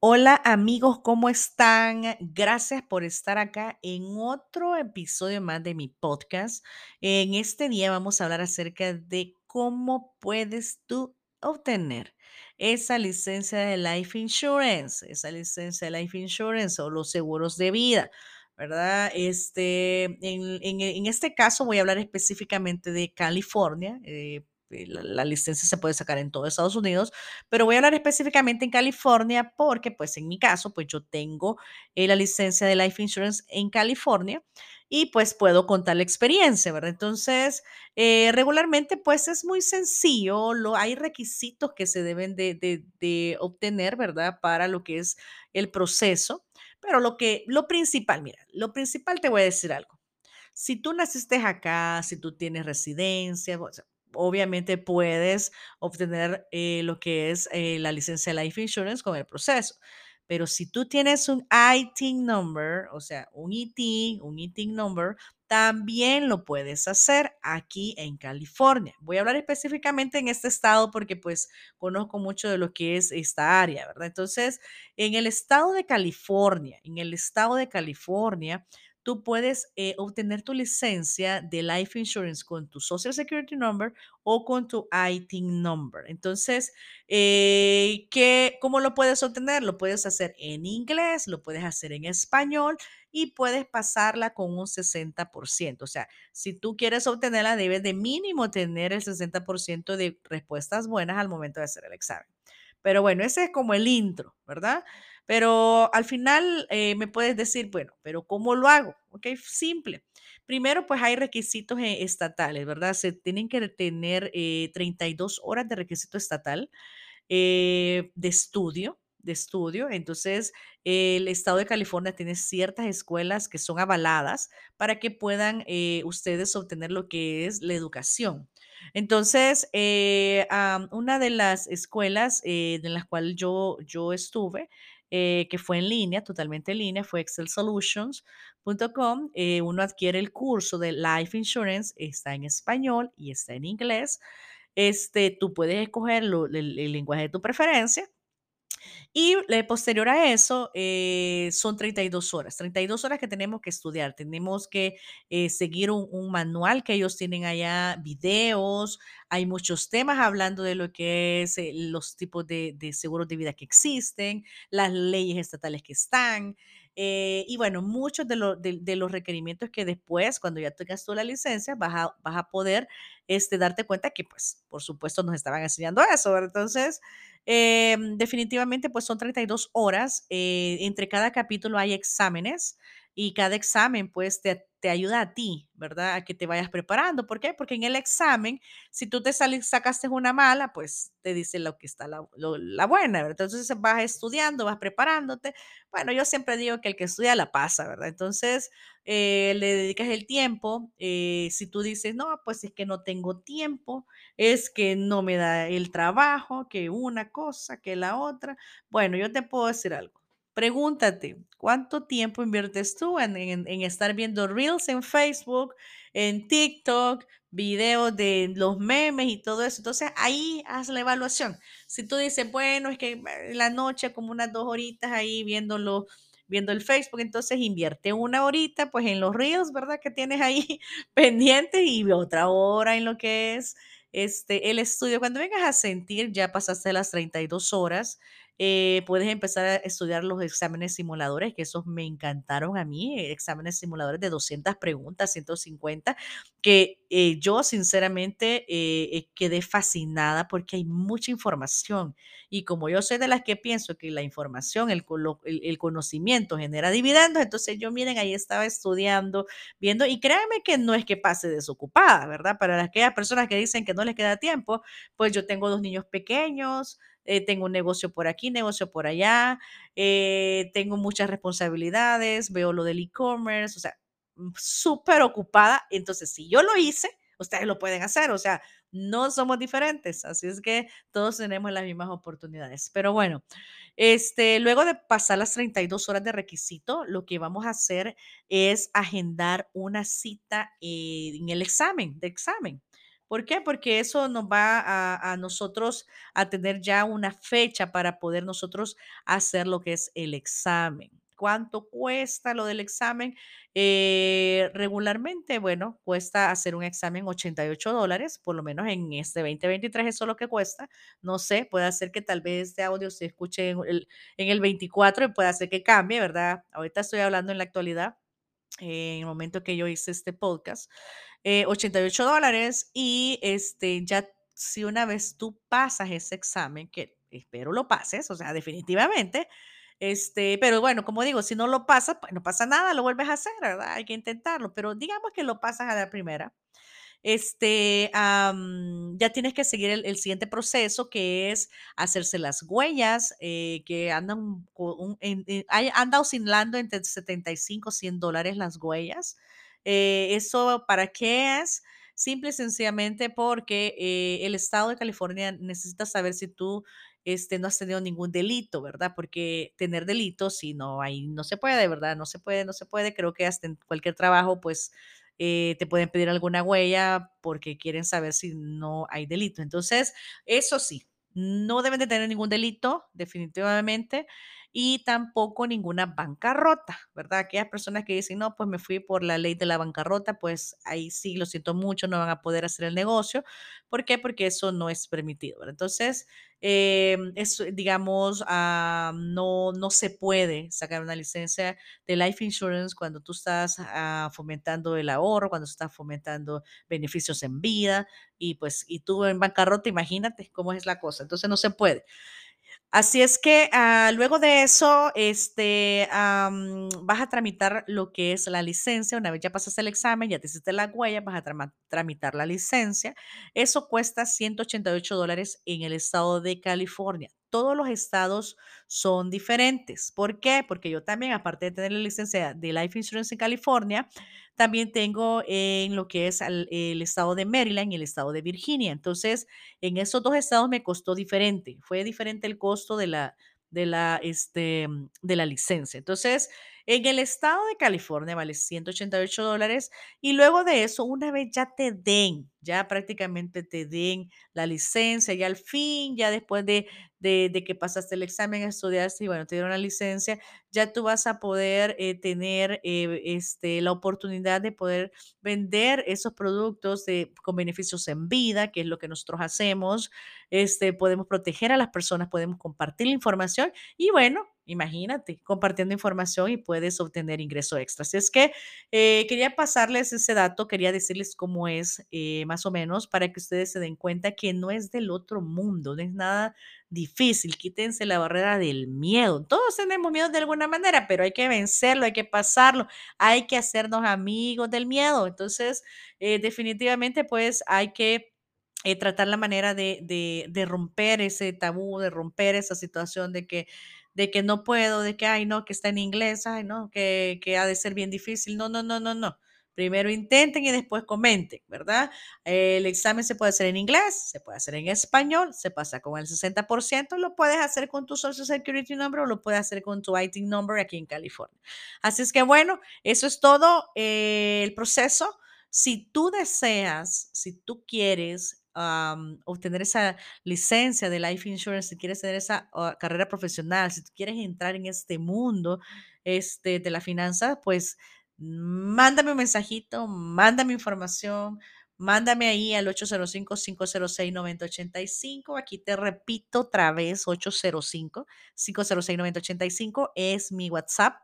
Hola amigos, ¿cómo están? Gracias por estar acá en otro episodio más de mi podcast. En este día vamos a hablar acerca de cómo puedes tú obtener esa licencia de Life Insurance, esa licencia de Life Insurance o los seguros de vida, ¿verdad? Este, en, en- este caso voy a hablar específicamente de California. eh, la la licencia se puede sacar en todo Estados Unidos pero voy a hablar específicamente en California porque, pues, en mi caso, pues, yo tengo, eh, la licencia de Life Insurance en California y, pues, puedo contar la experiencia, ¿verdad? Entonces, eh, regularmente, pues, es muy sencillo, lo hay requisitos que se deben de de de obtener, ¿verdad? Para lo que es el proceso, pero lo que lo principal, mira, lo principal te voy a decir algo. Si tú naciste acá, si tú tienes residencia, o sea, obviamente puedes obtener eh, lo que es eh, la licencia Life Insurance con el proceso. Pero si tú tienes un ITIN number, o sea, un ITIN, un ITIN number, también lo puedes hacer aquí en California. Voy a hablar específicamente en este estado porque pues conozco mucho de lo que es esta área, ¿verdad? Entonces, en el estado de California, en el estado de California, tú puedes eh, obtener tu licencia de Life Insurance con tu Social Security Number o con tu ITIN number. Entonces, eh, ¿qué, ¿cómo lo puedes obtener? Lo puedes hacer en inglés, lo puedes hacer en español y puedes pasarla con un 60%. O sea, si tú quieres obtenerla, debes de mínimo tener el 60% de respuestas buenas al momento de hacer el examen. Pero bueno, ese es como el intro, ¿verdad? Pero al final eh, me puedes decir, bueno, pero ¿cómo lo hago? Ok, simple. Primero, pues hay requisitos eh, estatales, ¿verdad? Se tienen que tener eh, 32 horas de requisito estatal eh, de estudio, de estudio. Entonces, el estado de California tiene ciertas escuelas que son avaladas para que puedan eh, ustedes obtener lo que es la educación. Entonces, eh, una de las escuelas eh, en las cuales yo, yo estuve, eh, que fue en línea, totalmente en línea, fue excelsolutions.com. Eh, uno adquiere el curso de Life Insurance, está en español y está en inglés. Este, tú puedes escoger el lenguaje de tu preferencia y posterior a eso, eh, son 32 horas, 32 horas que tenemos que estudiar. Tenemos que eh, seguir un, un manual que ellos tienen allá, videos, hay muchos temas hablando de lo que es eh, los tipos de, de seguros de vida que existen, las leyes estatales que están. Eh, y bueno, muchos de, lo- de- los requerimientos que después, cuando ya tengas tú la licencia, vas a, vas a poder este, darte cuenta que, pues, por supuesto, nos estaban enseñando eso. Entonces, Em, definitivamente, pues son 32 horas. eh, entre cada capítulo hay exámenes y cada examen, pues, te, te ayuda a ti, ¿verdad? A que te vayas preparando. ¿Por qué? Porque en el examen, si tú te sali- sacaste una mala, pues te dice lo que está la, la buena, ¿verdad? Entonces vas estudiando, vas preparándote. Bueno, yo siempre digo que el que estudia la pasa, ¿verdad? Entonces, eh, le dedicas el tiempo. eh, si tú dices, no, pues es que no tengo tiempo, es que no me da el trabajo, que una cosa, que la otra. Bueno, yo te puedo decir algo. Pregúntate, ¿cuánto tiempo inviertes tú en, en- estar viendo reels en Facebook, en TikTok, videos de los memes y todo eso? Entonces ahí haz la evaluación. Si tú dices, bueno, es que eh, la noche como unas dos horitas ahí viéndolo, viendo el Facebook, entonces invierte una horita pues en los reels, ¿verdad? Que tienes ahí pendientes y otra hora en lo que es este, el estudio, cuando vengas a sentir, ya pasaste las 32 horas, eh, puedes empezar a estudiar los exámenes simuladores, que esos me encantaron a mí, eh, exámenes simuladores de 200 preguntas, 150, que eh, yo sinceramente quedé fascinada porque hay mucha información. Y como yo soy de las que pienso que la información, el, el, el conocimiento genera dividendos, entonces yo miren, ahí estaba estudiando, viendo, y créanme que no es que pase desocupada, ¿verdad? Para aquellas personas que dicen que no les queda tiempo, pues yo tengo dos niños pequeños, eh, tengo un negocio por aquí, negocio por allá, eh, tengo muchas responsabilidades, veo lo del e-commerce, o sea, mm, súper ocupada. Entonces, si yo lo hice, ustedes lo pueden hacer, o sea, no somos diferentes, así es que todos tenemos las mismas oportunidades. Pero bueno, este, luego de pasar las 32 horas de requisito, lo que vamos a hacer es agendar una cita en el examen, de examen. ¿Por qué? Porque eso nos va a, nosotros a tener ya una fecha para poder nosotros hacer lo que es el examen. ¿Cuánto cuesta lo del examen? Eh, regularmente, bueno, cuesta hacer un examen 88 dólares, por lo menos en este 2023 eso es lo que cuesta. No sé, puede ser que tal vez este audio se escuche en el, en el 24 y puede ser que cambie, ¿verdad? Ahorita estoy hablando en la actualidad eh, en el momento que yo hice este podcast, eh, 88 dólares y este, ya si una vez tú pasas ese examen, que espero lo pases, o sea, definitivamente, este, pero bueno, como digo, si no lo pasas, pues no pasa nada, lo vuelves a hacer, ¿verdad? Hay que intentarlo, pero digamos que lo pasas a la primera este, ya tienes que seguir el, siguiente proceso que es hacerse las huellas, eh, que andan, co- un- en- en- anda oscilando entre 75 y 100 dólares las huellas. Eh, ¿eso para qué es? Simple y sencillamente porque eh, el estado de California necesita saber si tú este, no has tenido ningún delito, ¿verdad? Porque tener delitos, si no, ahí no se puede, ¿verdad? No se puede, no se puede. Creo que hasta en cualquier trabajo, pues eh, te pueden pedir alguna huella porque quieren saber si no hay delito. Entonces, eso sí, no deben de tener ningún delito, definitivamente, y tampoco ninguna bancarrota, ¿verdad? Aquellas personas que dicen, no, pues me fui por la ley de la bancarrota, pues ahí sí, lo siento mucho, no van a poder hacer el negocio. ¿Por qué? Porque eso no es permitido. ¿verdad? Entonces, eh, eso, digamos, ah, no, no se puede sacar una licencia de life insurance cuando tú estás ah, fomentando el ahorro, cuando estás fomentando beneficios en vida y pues y tú en bancarrota, imagínate cómo es la cosa. Entonces no se puede. Así es que, ah, luego de eso, este, am, vas a tramitar lo que es la licencia. Una vez ya pasaste el examen, ya te hiciste la huella, vas a tramitar la licencia. Eso cuesta 188 dólares en el estado de California. Todos los estados son diferentes. ¿Por qué? Porque yo también, aparte de tener la licencia de Life Insurance en California, también tengo en lo que es al- el estado de Maryland y el estado de Virginia. Entonces, en esos 2 estados me costó diferente, fue diferente el costo de la de la, este, de la licencia. Entonces, en el estado de California vale 188 dólares y luego de eso, una vez ya te den, ya prácticamente te den la licencia, ya al fin, ya después de de que pasaste el examen, estudiaste y bueno, te dieron la licencia, ya tú vas a poder, eh, tener, eh, este, la oportunidad de poder vender esos productos de, con beneficios en vida, que es lo que nosotros hacemos. Este, podemos proteger a las personas, podemos compartir la información y bueno, imagínate, compartiendo información y puedes obtener ingreso extra. Así es que eh, quería pasarles ese dato, quería decirles cómo es eh, más o menos para que ustedes se den cuenta que no es del otro mundo, no es nada difícil. Quítense la barrera del miedo. Todos tenemos miedo de alguna manera, pero hay que vencerlo, hay que pasarlo hay que hacernos amigos del miedo. Entonces, eh, definitivamente, pues hay que tratar la manera de romper ese tabú, de romper esa situación de que, de que no puedo, de que, ay, no, que está en inglés, ay, no, que, que ha de ser bien difícil. No, no, no, no, no. Primero intenten y después comenten, ¿verdad? El examen se puede hacer en inglés, se puede hacer en español, se pasa con el 60%, lo puedes hacer con tu Social Security Number o lo puedes hacer con tu IT Number aquí en California. Así es que bueno, eso es todo eh, el proceso. Si tú deseas, si tú quieres am, obtener esa licencia de Life Insurance, si quieres tener esa ah, carrera profesional, si tú quieres entrar en este mundo este, de la finanza, pues mándame un mensajito, mándame información, mándame ahí al 805-506-9085. Aquí te repito otra vez, 805-506-9085 es mi WhatsApp.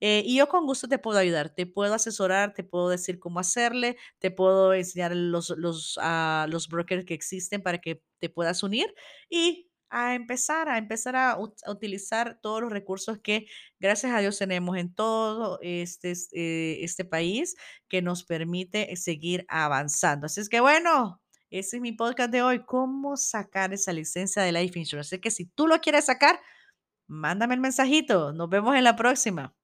Eh, y yo con gusto te puedo ayudar, te puedo asesorar, te puedo decir cómo hacerle, te puedo enseñar los, los, ah, los brokers que existen para que te puedas unir y a empezar, a empezar a, a utilizar todos los recursos que gracias a Dios tenemos en todo este, es- eh, este país que nos permite seguir avanzando. Así es que bueno, ese es mi podcast de hoy, cómo sacar esa licencia de Life Insurance. Así que si tú lo quieres sacar, mándame el mensajito. Nos vemos en la próxima.